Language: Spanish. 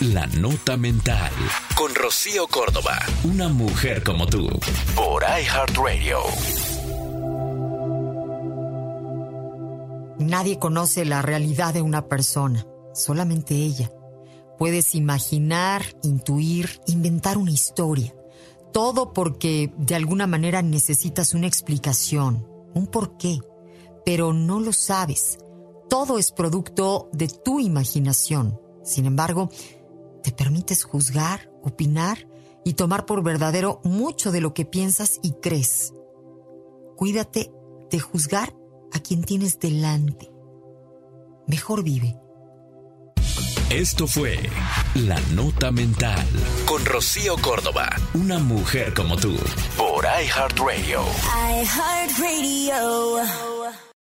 La Nota Mental. Con Rocío Córdoba. Una mujer como tú. Por iHeartRadio. Nadie conoce la realidad de una persona, solamente ella. Puedes imaginar, intuir, inventar una historia. Todo porque de alguna manera necesitas una explicación, un porqué, pero no lo sabes. Todo es producto de tu imaginación. Sin embargo, te permites juzgar, opinar y tomar por verdadero mucho de lo que piensas y crees. Cuídate de juzgar a quien tienes delante. Mejor vive. Esto fue La Nota Mental con Rocío Córdoba, una mujer como tú, por iHeartRadio. iHeartRadio.